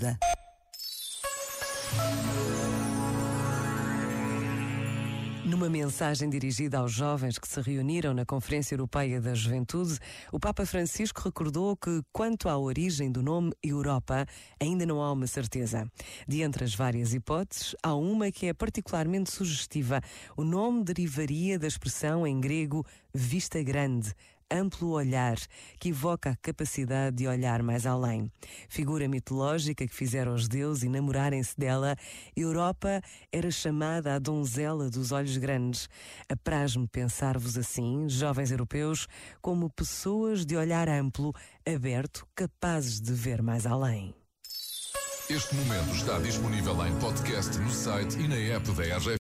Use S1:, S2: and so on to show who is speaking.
S1: vida.
S2: Numa mensagem dirigida aos jovens que se reuniram na Conferência Europeia da Juventude, o Papa Francisco recordou que, quanto à origem do nome Europa, ainda não há uma certeza. De entre as várias hipóteses, há uma que é particularmente sugestiva. O nome derivaria da expressão em grego vista grande, amplo olhar, que evoca a capacidade de olhar mais além. Figura mitológica que fizeram os deuses enamorarem-se dela, Europa era chamada a donzela dos olhos grandes. Apraz-me pensar-vos assim, jovens europeus, como pessoas de olhar amplo, aberto, capazes de ver mais além.
S3: Este momento está disponível em podcast no site e na app da RGF.